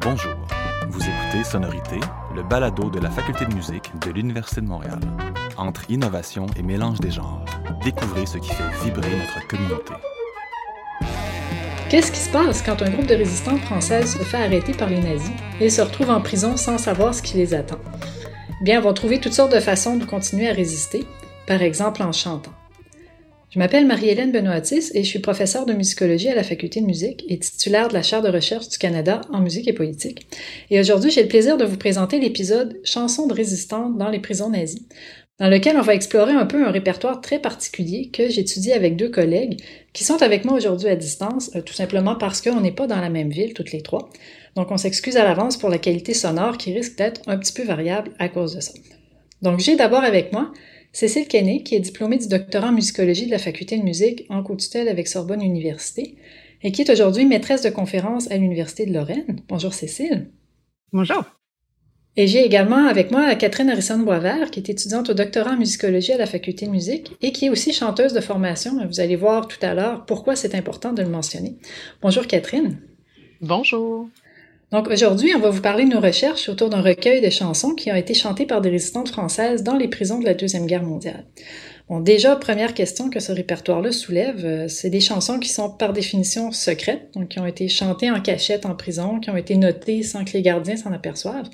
Bonjour, vous écoutez Sonorité, le balado de la Faculté de musique de l'Université de Montréal. Entre innovation et mélange des genres, découvrez ce qui fait vibrer notre communauté. Qu'est-ce qui se passe quand un groupe de résistants françaises se fait arrêter par les nazis et se retrouve en prison sans savoir ce qui les attend? Bien, ils vont trouver toutes sortes de façons de continuer à résister, par exemple en chantant. Je m'appelle Marie-Hélène Benoîtis et je suis professeure de musicologie à la Faculté de musique et titulaire de la chaire de recherche du Canada en musique et politique. Et aujourd'hui, j'ai le plaisir de vous présenter l'épisode Chansons de résistance dans les prisons nazies, dans lequel on va explorer un peu un répertoire très particulier que j'étudie avec deux collègues qui sont avec moi aujourd'hui à distance, euh, tout simplement parce qu'on n'est pas dans la même ville toutes les trois. Donc on s'excuse à l'avance pour la qualité sonore qui risque d'être un petit peu variable à cause de ça. Donc j'ai d'abord avec moi Cécile Kenney, qui est diplômée du doctorat en musicologie de la faculté de musique en co-tutelle avec Sorbonne Université et qui est aujourd'hui maîtresse de conférence à l'Université de Lorraine. Bonjour Cécile. Bonjour. Et j'ai également avec moi Catherine Harrison-Boisvert, qui est étudiante au doctorat en musicologie à la faculté de musique et qui est aussi chanteuse de formation. Vous allez voir tout à l'heure pourquoi c'est important de le mentionner. Bonjour Catherine. Bonjour. Donc aujourd'hui, on va vous parler de nos recherches autour d'un recueil de chansons qui ont été chantées par des résistantes françaises dans les prisons de la Deuxième Guerre mondiale. Bon, déjà, première question que ce répertoire-là soulève, euh, c'est des chansons qui sont par définition secrètes, donc qui ont été chantées en cachette en prison, qui ont été notées sans que les gardiens s'en aperçoivent.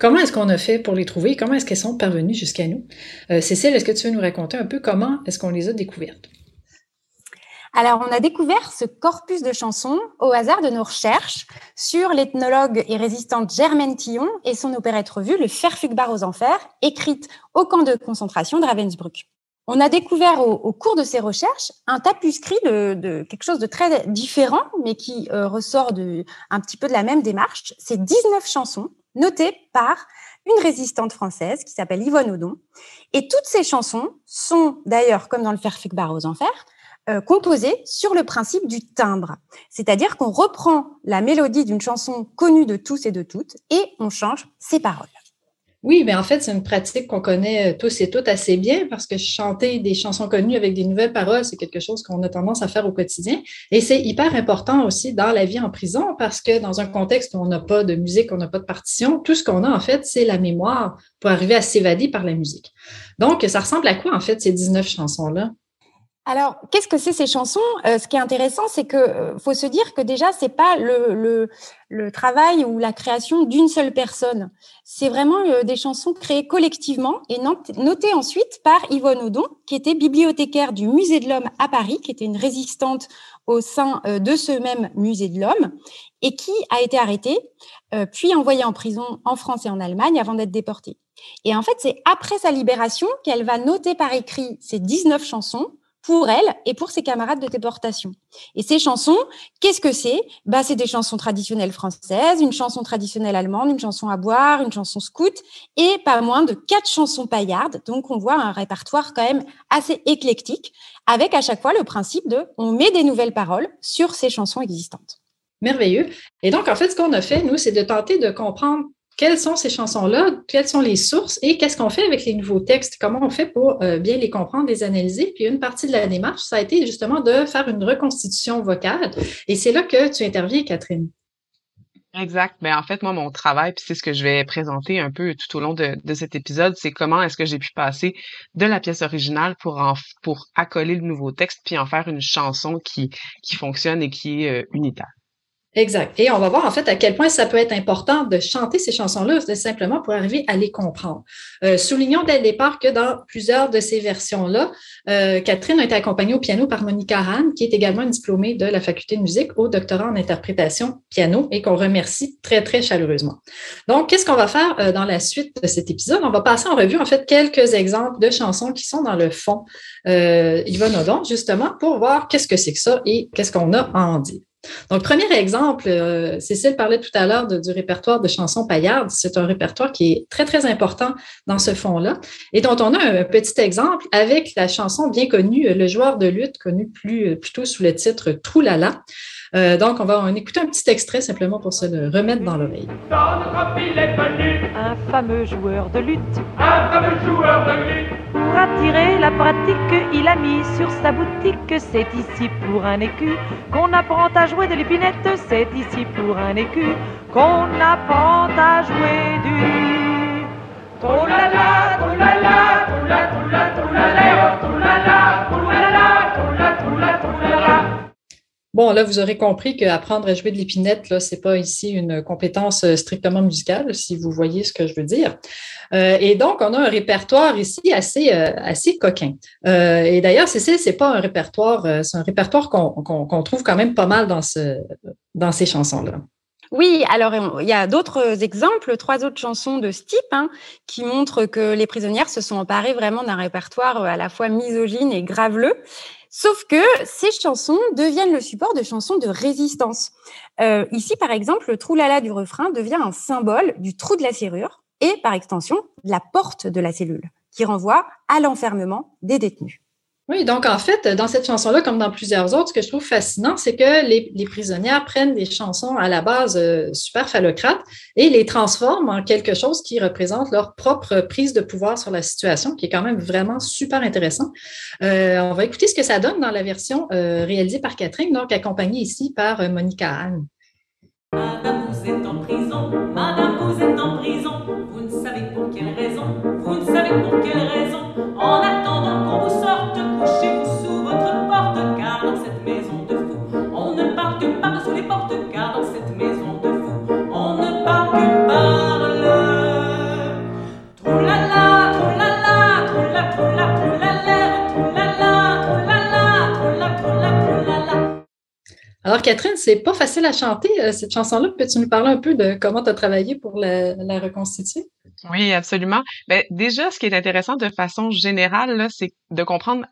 Comment est-ce qu'on a fait pour les trouver? Comment est-ce qu'elles sont parvenues jusqu'à nous? Euh, Cécile, est-ce que tu veux nous raconter un peu comment est-ce qu'on les a découvertes? Alors, on a découvert ce corpus de chansons au hasard de nos recherches sur l'ethnologue et résistante Germaine Tillon et son opérette revue Le Ferfugbar aux Enfers, écrite au camp de concentration de Ravensbrück. On a découvert au, cours de ces recherches un tapuscrit de, de, quelque chose de très différent, mais qui euh, ressort de, un petit peu de la même démarche. C'est 19 chansons notées par une résistante française qui s'appelle Yvonne Audon. Et toutes ces chansons sont d'ailleurs, comme dans le Ferfugbar aux Enfers, euh, composé sur le principe du timbre. C'est-à-dire qu'on reprend la mélodie d'une chanson connue de tous et de toutes et on change ses paroles. Oui, mais en fait, c'est une pratique qu'on connaît tous et toutes assez bien parce que chanter des chansons connues avec des nouvelles paroles, c'est quelque chose qu'on a tendance à faire au quotidien. Et c'est hyper important aussi dans la vie en prison parce que dans un contexte où on n'a pas de musique, on n'a pas de partition, tout ce qu'on a, en fait, c'est la mémoire pour arriver à s'évader par la musique. Donc, ça ressemble à quoi, en fait, ces 19 chansons-là? Alors, qu'est-ce que c'est ces chansons? Euh, Ce qui est intéressant, c'est que euh, faut se dire que déjà, c'est pas le, le, le, travail ou la création d'une seule personne. C'est vraiment euh, des chansons créées collectivement et notées ensuite par Yvonne Audon, qui était bibliothécaire du Musée de l'Homme à Paris, qui était une résistante au sein de ce même Musée de l'Homme et qui a été arrêtée, puis envoyée en prison en France et en Allemagne avant d'être déportée. Et en fait, c'est après sa libération qu'elle va noter par écrit ces 19 chansons pour elle et pour ses camarades de déportation. Et ces chansons, qu'est-ce que c'est? Bah, C'est des chansons traditionnelles françaises, une chanson traditionnelle allemande, une chanson à boire, une chanson scout et pas moins de quatre chansons paillardes. Donc on voit un répertoire quand même assez éclectique avec à chaque fois le principe de on met des nouvelles paroles sur ces chansons existantes. Merveilleux. Et donc, en fait, ce qu'on a fait, nous, c'est de tenter de comprendre quelles sont ces chansons-là, quelles sont les sources? Et qu'est-ce qu'on fait avec les nouveaux textes, comment on fait pour euh, bien les comprendre, les analyser? Puis une partie de la démarche, ça a été justement de faire une reconstitution vocale. Et c'est là que tu interviens, Catherine. Exact. Mais ben, en fait, moi, mon travail, puis c'est ce que je vais présenter un peu tout au long de, cet épisode, c'est comment est-ce que j'ai pu passer de la pièce originale pour accoler le nouveau texte, puis en faire une chanson qui, qui fonctionne et qui est euh, unitaire. Exact. Et on va voir en fait à quel point ça peut être important de chanter ces chansons-là, simplement pour arriver à les comprendre. Euh, soulignons dès le départ que dans plusieurs de ces versions-là, euh, Catherine a été accompagnée au piano par Monica Hahn, qui est également une diplômée de la faculté de musique au doctorat en interprétation piano et qu'on remercie très, très chaleureusement. Donc, qu'est-ce qu'on va faire euh, dans la suite de cet épisode? On va passer en revue en fait quelques exemples de chansons qui sont dans le fond Yvonne Odon, justement, pour voir qu'est-ce que c'est que ça et qu'est-ce qu'on a à en dire. Donc, premier exemple, euh, Cécile parlait tout à l'heure du répertoire de chansons paillardes. C'est un répertoire qui est très, très important dans ce fond-là et dont on a un petit exemple avec la chanson bien connue, Le joueur de lutte, connu plus, plutôt sous le titre Troulala. Donc, on va en écouter un petit extrait simplement pour se le remettre dans l'oreille. Un fameux joueur de lutte. Un fameux joueur de lutte. Pour attirer la pratique, il a mis sur sa boutique. C'est ici pour un écu qu'on apprend à jouer de l'épinette. C'est ici pour un écu qu'on apprend à jouer du. Oh là là, oh là là, oh là, Bon, là, vous aurez compris qu'apprendre à jouer de l'épinette, là, c'est pas ici une compétence euh, strictement musicale, si vous voyez ce que je veux dire. Euh, et donc, on a un répertoire ici assez, euh, assez coquin. Et d'ailleurs, c'est c'est pas un répertoire, c'est un répertoire qu'on trouve quand même pas mal dans, ce, dans ces chansons-là. Oui, alors il y a d'autres exemples, trois autres chansons de ce type hein, qui montrent que les prisonnières se sont emparées vraiment d'un répertoire à la fois misogyne et graveleux. Sauf que ces chansons deviennent le support de chansons de résistance. Euh, ici, par exemple, le troulala du refrain devient un symbole du trou de la serrure et, par extension, la porte de la cellule, qui renvoie à l'enfermement des détenus. Oui, donc en fait, dans cette chanson-là, comme dans plusieurs autres, ce que je trouve fascinant, c'est que les, prisonnières prennent des chansons à la base euh, super phallocrates et les transforment en quelque chose qui représente leur propre prise de pouvoir sur la situation, qui est quand même vraiment super intéressant. Euh, on va écouter ce que ça donne dans la version euh, réalisée par Catherine, donc accompagnée ici par Monica Anne. Madame, vous êtes en prison, madame, vous êtes en prison, vous ne savez pour quelle raison, vous ne savez pour quelle raison, en attendant qu'on vous sorte, Catherine, c'est pas facile à chanter, euh, cette chanson-là. Peux-tu nous parler un peu de comment tu as travaillé pour la, reconstituer? Oui, absolument. Ben, déjà, ce qui est intéressant de façon générale, c'est de comprendre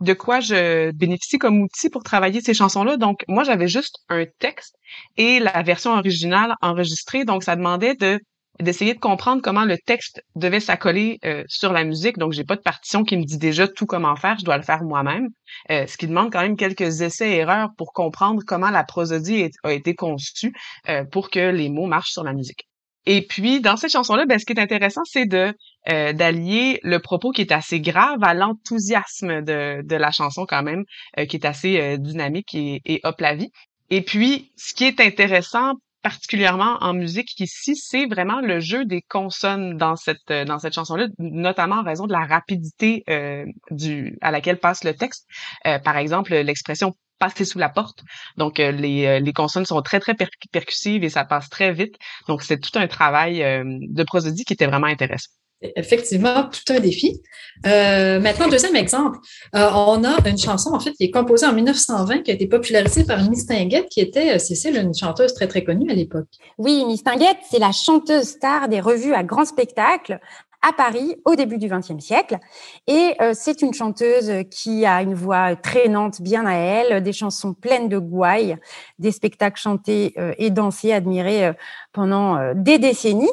de quoi je bénéficie comme outil pour travailler ces chansons-là. Donc, moi, j'avais juste un texte et la version originale enregistrée. Donc, ça demandait de d'essayer de comprendre comment le texte devait s'accoler euh, sur la musique. Donc, j'ai pas de partition qui me dit déjà tout comment faire. Je dois le faire moi-même. Euh, ce qui demande quand même quelques essais-erreurs pour comprendre comment la prosodie a été conçue euh, pour que les mots marchent sur la musique. Et puis, dans cette chanson-là, ben, ce qui est intéressant, c'est de euh, d'allier le propos qui est assez grave à l'enthousiasme de, de la chanson quand même, qui est assez dynamique et, et hop la vie. Et puis, ce qui est intéressant particulièrement en musique ici, c'est vraiment le jeu des consonnes dans cette euh, dans cette chanson-là, notamment en raison de la rapidité euh, du à laquelle passe le texte. Euh, par exemple, l'expression passer sous la porte. Donc les les consonnes sont très très per- percussives et ça passe très vite. Donc c'est tout un travail de prosodie qui était vraiment intéressant. Effectivement, tout un défi. Euh, maintenant, deuxième exemple. Euh, on a une chanson, en fait, qui est composée en 1920, qui a été popularisée par Miss Tinguette, qui était, euh, Cécile, une chanteuse très, très connue à l'époque. Oui, Miss Tinguette, c'est la chanteuse star des revues à grand spectacle à Paris au début du XXe siècle. Et c'est une chanteuse qui a une voix traînante bien à elle, des chansons pleines de gouailles, des spectacles chantés et dansés, admirés pendant des décennies.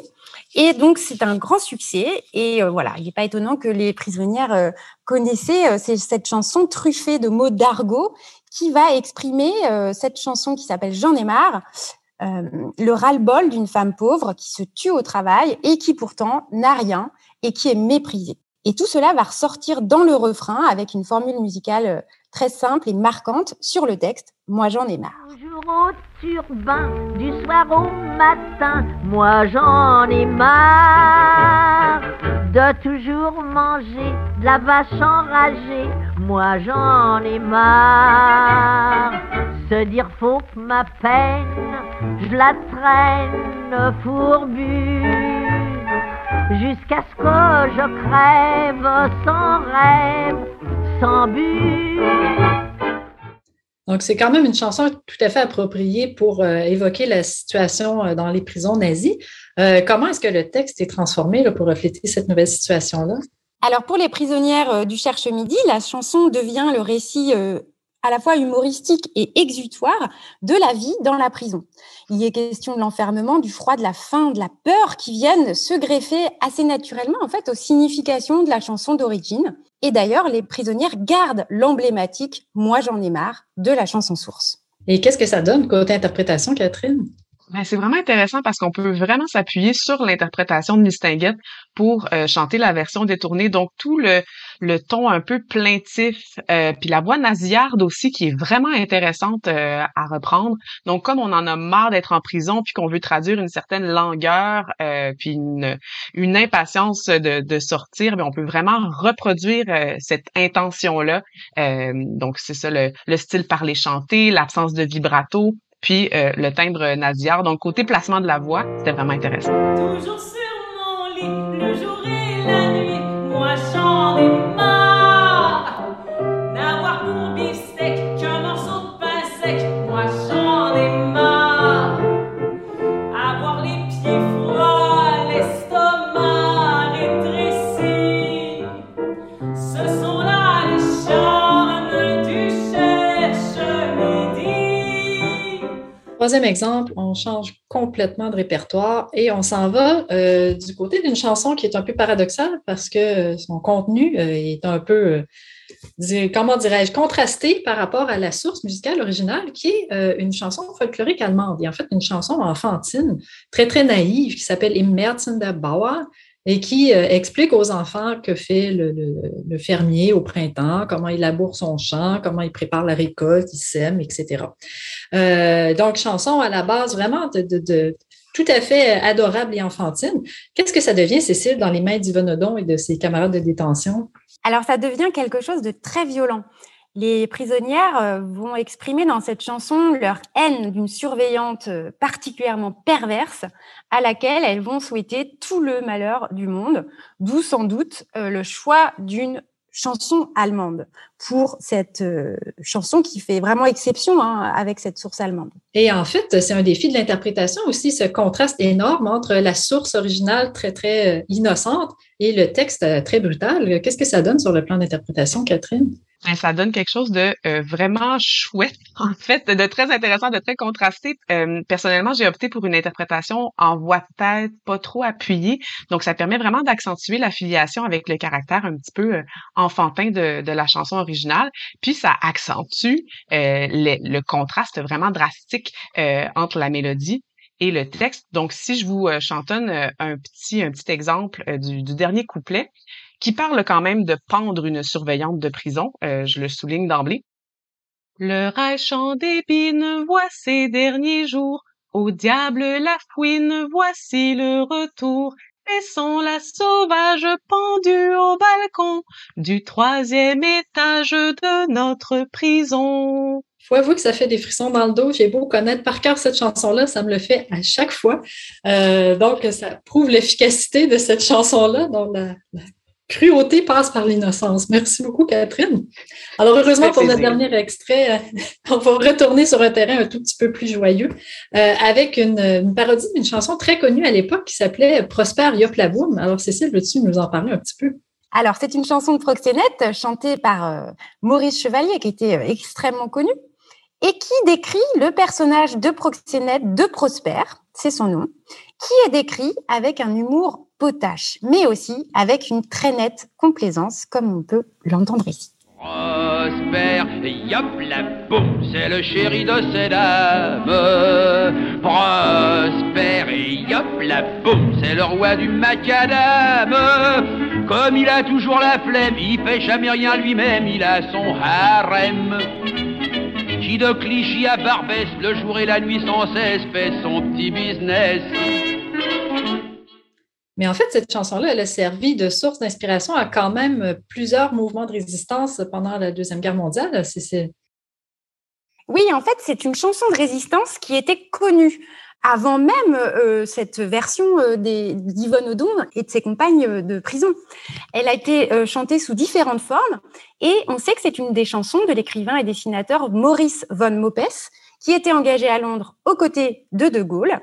Et donc, c'est un grand succès. Et euh, voilà, il n'est pas étonnant que les prisonnières euh, connaissaient euh, cette chanson truffée de mots d'argot qui va exprimer euh, cette chanson qui s'appelle J'en ai marre, euh, le ras-le-bol d'une femme pauvre qui se tue au travail et qui pourtant n'a rien et qui est méprisée. Et tout cela va ressortir dans le refrain avec une formule musicale très simple et marquante sur le texte. Moi, j'en ai marre. Au turbin, du soir au matin, moi j'en ai marre de toujours manger de la vache enragée, moi j'en ai marre. Se dire faut que ma peine, je la traîne fourbue, jusqu'à ce que je crève sans rêve, sans but. Donc, c'est quand même une chanson tout à fait appropriée pour euh, évoquer la situation euh, dans les prisons nazies. Euh, comment est-ce que le texte est transformé pour refléter cette nouvelle situation-là? Alors pour les prisonnières du Cherche Midi, la chanson devient le récit à la fois humoristique et exutoire de la vie dans la prison. Il y est question de l'enfermement, du froid, de la faim, de la peur qui viennent se greffer assez naturellement en fait aux significations de la chanson d'origine. Et d'ailleurs, les prisonnières gardent l'emblématique Moi j'en ai marre de la chanson source. Et qu'est-ce que ça donne côté interprétation, Catherine? Ben, c'est vraiment intéressant parce qu'on peut vraiment s'appuyer sur l'interprétation de Mistinguett pour euh, chanter la version détournée. Donc tout le, le ton un peu plaintif, euh, puis la voix nasillarde aussi qui est vraiment intéressante euh, à reprendre. Donc comme on en a marre d'être en prison puis qu'on veut traduire une certaine langueur puis une, une impatience de, de sortir, mais ben, on peut vraiment reproduire cette intention là. donc c'est ça le, le style parler chanté, l'absence de vibrato, puis euh, le timbre nasillard. Donc, côté placement de la voix, c'était vraiment intéressant. Toujours sur mon lit, le jour et exemple, on change complètement de répertoire et on s'en va euh, du côté d'une chanson qui est un peu paradoxale parce que euh, son contenu euh, est un peu, comment dirais-je, contrasté par rapport à la source musicale originale qui est une chanson folklorique allemande. Et en fait une chanson enfantine très très naïve qui s'appelle Im der Bauer et qui euh, explique aux enfants que fait le, fermier au printemps, comment il laboure son champ, comment il prépare la récolte, il sème, etc. Euh, donc, chanson à la base vraiment de, tout à fait adorable et enfantine. Qu'est-ce que ça devient, Cécile, dans les mains d'Yvonne Odon et de ses camarades de détention? Alors ça devient quelque chose de très violent. Les prisonnières euh, vont exprimer dans cette chanson leur haine d'une surveillante euh, particulièrement perverse à laquelle elles vont souhaiter tout le malheur du monde, d'où sans doute euh, le choix d'une chanson allemande pour cette chanson qui fait vraiment exception hein, avec cette source allemande. Et en fait, c'est un défi de l'interprétation aussi, ce contraste énorme entre la source originale très, très innocente et le texte très brutal. Qu'est-ce que ça donne sur le plan d'interprétation, Catherine? Ben, ça donne quelque chose de euh, vraiment chouette, en fait, de très intéressant, de très contrasté. Euh, personnellement, j'ai opté pour une interprétation en voix de tête, pas trop appuyée. Donc, ça permet vraiment d'accentuer la filiation avec le caractère un petit peu euh, enfantin de, de la chanson originale. Puis, ça accentue euh, le, contraste vraiment drastique euh, entre la mélodie et le texte. Donc, si je vous chantonne un petit un petit exemple du, du dernier couplet, qui parle quand même de pendre une surveillante de prison, euh, je le souligne d'emblée. Le Reich en dépine, voit ces derniers jours, au diable la fouine, voici le retour. Laissons la sauvage pendue au balcon du troisième étage de notre prison. faut avouer que ça fait des frissons dans le dos. J'ai beau connaître par cœur cette chanson-là, ça me le fait à chaque fois. Euh, donc, ça prouve l'efficacité de cette chanson-là, dont la, la cruauté passe par l'innocence. Merci beaucoup, Catherine. Alors, heureusement, pour notre dernier extrait, euh, on va retourner sur un terrain un tout petit peu plus joyeux euh, avec une, une parodie d'une chanson très connue à l'époque qui s'appelait Prosper Yoplaboum. Alors, Cécile, veux-tu nous en parler un petit peu? Alors, c'est une chanson de proxénète chantée par euh, Maurice Chevalier, qui était euh, extrêmement connu, et qui décrit le personnage de proxénète de Prosper, c'est son nom, qui est décrit avec un humour mais aussi avec une très nette complaisance, comme on peut l'entendre ici. Prosper, yop la boum, c'est le chéri de ces dames. Prosper, yop la boum, c'est le roi du macadam. Comme il a toujours la flemme, il fait jamais rien lui-même, il a son harem. Qui de Clichy à Barbès, le jour et la nuit sans cesse, fait son petit business. Mais en fait, cette chanson-là, elle a servi de source d'inspiration à quand même plusieurs mouvements de résistance pendant la Deuxième Guerre mondiale. C'est Oui, en fait, c'est une chanson de résistance qui était connue avant même euh, cette version euh, d'Yvonne Odon et de ses compagnes euh, de prison. Elle a été euh, chantée sous différentes formes et on sait que c'est une des chansons de l'écrivain et dessinateur Maurice von Mopes, qui était engagé à Londres aux côtés de De Gaulle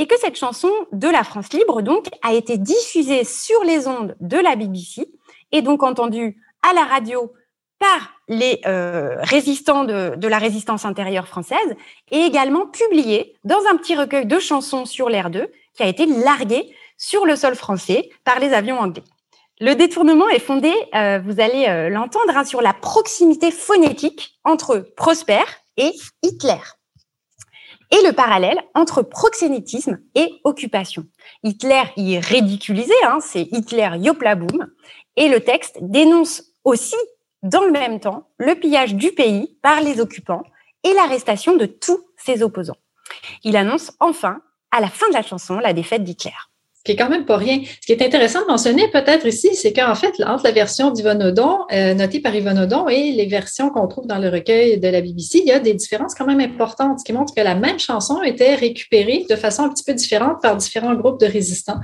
et que cette chanson de la France libre donc a été diffusée sur les ondes de la BBC et donc entendue à la radio par les euh, résistants de, la résistance intérieure française et également publiée dans un petit recueil de chansons sur l'air 2 qui a été largué sur le sol français par les avions anglais. Le détournement est fondé, euh, vous allez euh, l'entendre, hein, sur la proximité phonétique entre Prosper et Hitler. Et le parallèle entre proxénétisme et occupation. Hitler y est ridiculisé, hein, c'est Hitler yoplaboum, et le texte dénonce aussi, dans le même temps, le pillage du pays par les occupants et l'arrestation de tous ses opposants. Il annonce enfin, à la fin de la chanson, la défaite d'Hitler ce qui est quand même pas rien. Ce qui est intéressant de mentionner peut-être ici, c'est qu'en fait, entre la version d'Yvonne Odon, euh, notée par Yvonne Odon, et les versions qu'on trouve dans le recueil de la BBC, il y a des différences quand même importantes, ce qui montre que la même chanson était récupérée de façon un petit peu différente par différents groupes de résistants.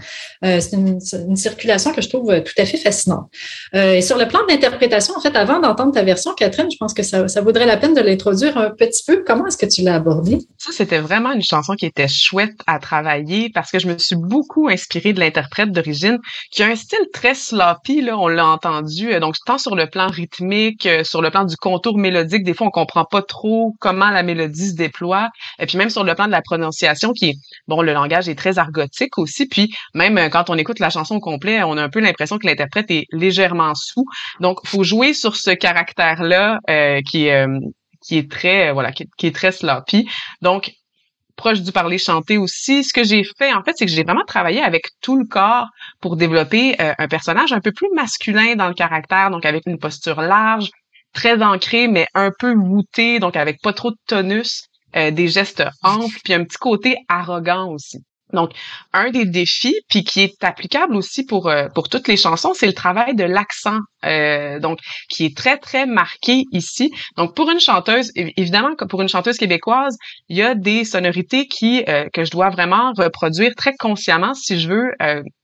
Euh, c'est une, une, circulation que je trouve tout à fait fascinante. Euh, et sur le plan de l'interprétation, en fait, avant d'entendre ta version, Catherine, je pense que ça, ça vaudrait la peine de l'introduire un petit peu. Comment est-ce que tu l'as abordée? Ça, c'était vraiment une chanson qui était chouette à travailler parce que je me suis beaucoup inspirée inspiré de l'interprète d'origine, qui a un style très sloppy, là, on l'a entendu, euh, donc tant sur le plan rythmique, euh, sur le plan du contour mélodique, des fois on comprend pas trop comment la mélodie se déploie, et puis même sur le plan de la prononciation, qui est, bon, le langage est très argotique aussi, puis même euh, quand on écoute la chanson au complet, on a un peu l'impression que l'interprète est légèrement sous, donc faut jouer sur ce caractère-là qui est qui est très voilà qui, est très sloppy. Donc proche du parler chanté aussi. Ce que j'ai fait, en fait, c'est que j'ai vraiment travaillé avec tout le corps pour développer euh, un personnage un peu plus masculin dans le caractère, donc avec une posture large, très ancrée, mais un peu voûtée, donc avec pas trop de tonus, euh, des gestes amples, puis un petit côté arrogant aussi. Donc, un des défis, puis qui est applicable aussi pour euh, pour toutes les chansons, c'est le travail de l'accent, euh, donc qui est très très marqué ici. Donc, pour une chanteuse, évidemment, pour une chanteuse québécoise, il y a des sonorités qui euh, que je dois vraiment reproduire très consciemment si je veux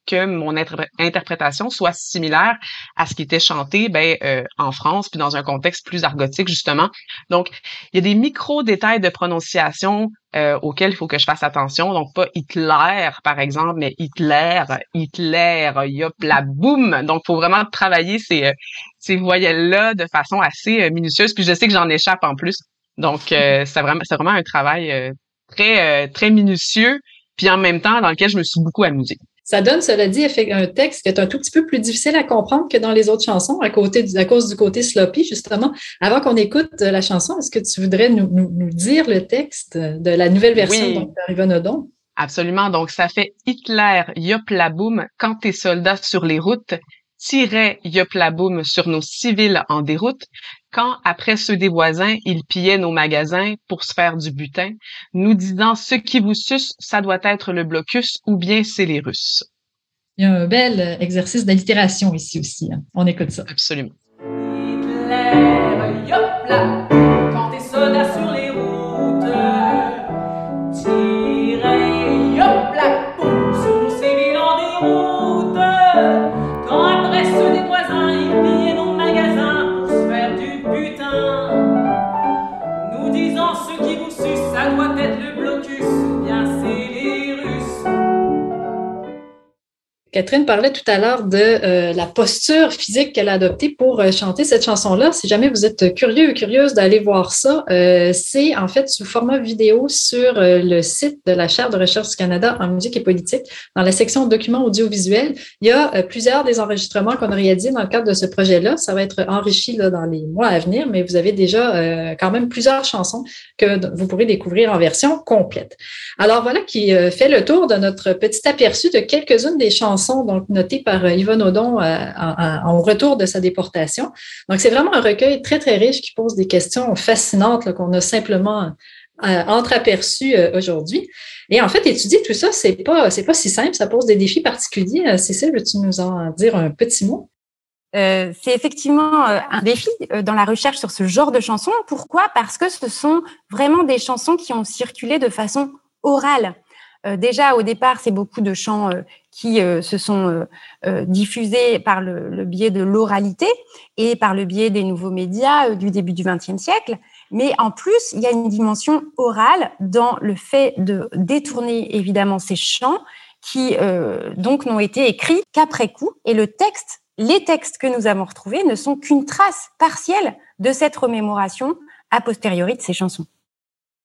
que mon interprétation soit similaire à ce qui était chanté ben, euh, en France, puis dans un contexte plus argotique, justement. Donc, il y a des micro-détails de prononciation euh, auxquels il faut que je fasse attention. Donc, pas Hitler, par exemple, mais Hitler, Hitler, yop, la boum. Donc, il faut vraiment travailler ces, euh, ces voyelles-là de façon assez minutieuse. Puis, je sais que j'en échappe en plus. Donc, c'est vraiment, c'est vraiment un travail très, très minutieux, puis en même temps dans lequel je me suis beaucoup amusée. Ça donne, cela dit, un texte qui est un tout petit peu plus difficile à comprendre que dans les autres chansons, à, côté à cause du côté sloppy, justement. Avant qu'on écoute la chanson, est-ce que tu voudrais nous, nous, dire le texte de la nouvelle version oui. Absolument. Donc, ça fait Hitler, yop la boum, quand tes soldats sur les routes, tirait Yoplaboum sur nos civils en déroute, quand, après ceux des voisins, ils pillaient nos magasins pour se faire du butin, nous disant ce qui vous suce, ça doit être le blocus ou bien c'est les Russes. Il y a un bel exercice d'allitération ici aussi. Hein. On écoute ça. Absolument. Hitler, yop Catherine parlait tout à l'heure de euh, la posture physique qu'elle a adoptée pour euh, chanter cette chanson-là. Si jamais vous êtes curieux ou curieuse d'aller voir ça, euh, c'est en fait sous format vidéo sur le site de la Chaire de recherche du Canada en musique et politique. Dans la section documents audiovisuels, il y a plusieurs des enregistrements qu'on a réalisés dans le cadre de ce projet-là. Ça va être enrichi dans les mois à venir, mais vous avez déjà quand même plusieurs chansons que vous pourrez découvrir en version complète. Alors voilà qui fait le tour de notre petit aperçu de quelques-unes des chansons donc notées par Yvonne Audon euh, en, retour de sa déportation. Donc, c'est vraiment un recueil très, très riche qui pose des questions fascinantes qu'on a simplement euh, entreaperçues euh, aujourd'hui. Et en fait, étudier tout ça, c'est pas, pas si simple, ça pose des défis particuliers. Cécile, veux-tu nous en dire un petit mot? Euh, c'est effectivement euh, un défi euh, dans la recherche sur ce genre de chansons. Pourquoi? Parce que ce sont vraiment des chansons qui ont circulé de façon orale. Euh, déjà, au départ, c'est beaucoup de chants euh, qui euh, se sont diffusés par le, biais de l'oralité et par le biais des nouveaux médias du début du XXe siècle. Mais en plus, il y a une dimension orale dans le fait de détourner évidemment ces chants qui donc n'ont été écrits qu'après coup. Et le texte, les textes que nous avons retrouvés ne sont qu'une trace partielle de cette remémoration a posteriori de ces chansons.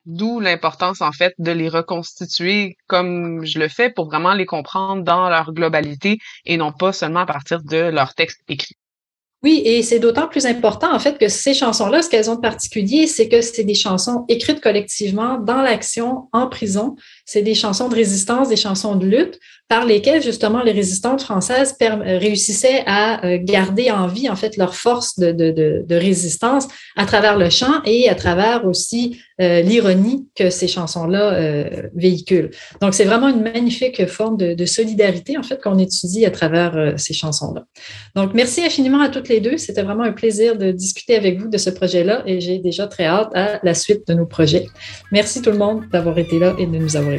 D'où l'importance, en fait, de les reconstituer comme je le fais pour vraiment les comprendre dans leur globalité et non pas seulement à partir de leur texte écrit. Oui, et c'est d'autant plus important, en fait, que ces chansons-là, ce qu'elles ont de particulier, c'est que c'est des chansons écrites collectivement dans l'action, en prison. C'est des chansons de résistance, des chansons de lutte par lesquelles, justement, les résistantes françaises réussissaient à euh, garder en vie, en fait, leur force de, de, résistance à travers le chant et à travers aussi euh, l'ironie que ces chansons-là euh, véhiculent. Donc, c'est vraiment une magnifique forme de, de solidarité, en fait, qu'on étudie à travers ces chansons-là. Donc, merci infiniment à toutes les deux. C'était vraiment un plaisir de discuter avec vous de ce projet-là et j'ai déjà très hâte à la suite de nos projets. Merci tout le monde d'avoir été là et de nous avoir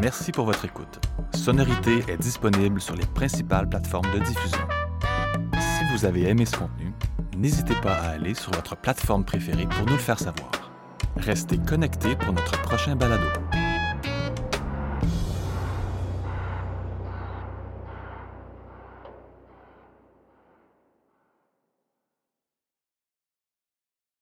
Merci pour votre écoute. Sonorité est disponible sur les principales plateformes de diffusion. Si vous avez aimé ce contenu, n'hésitez pas à aller sur votre plateforme préférée pour nous le faire savoir. Restez connectés pour notre prochain balado.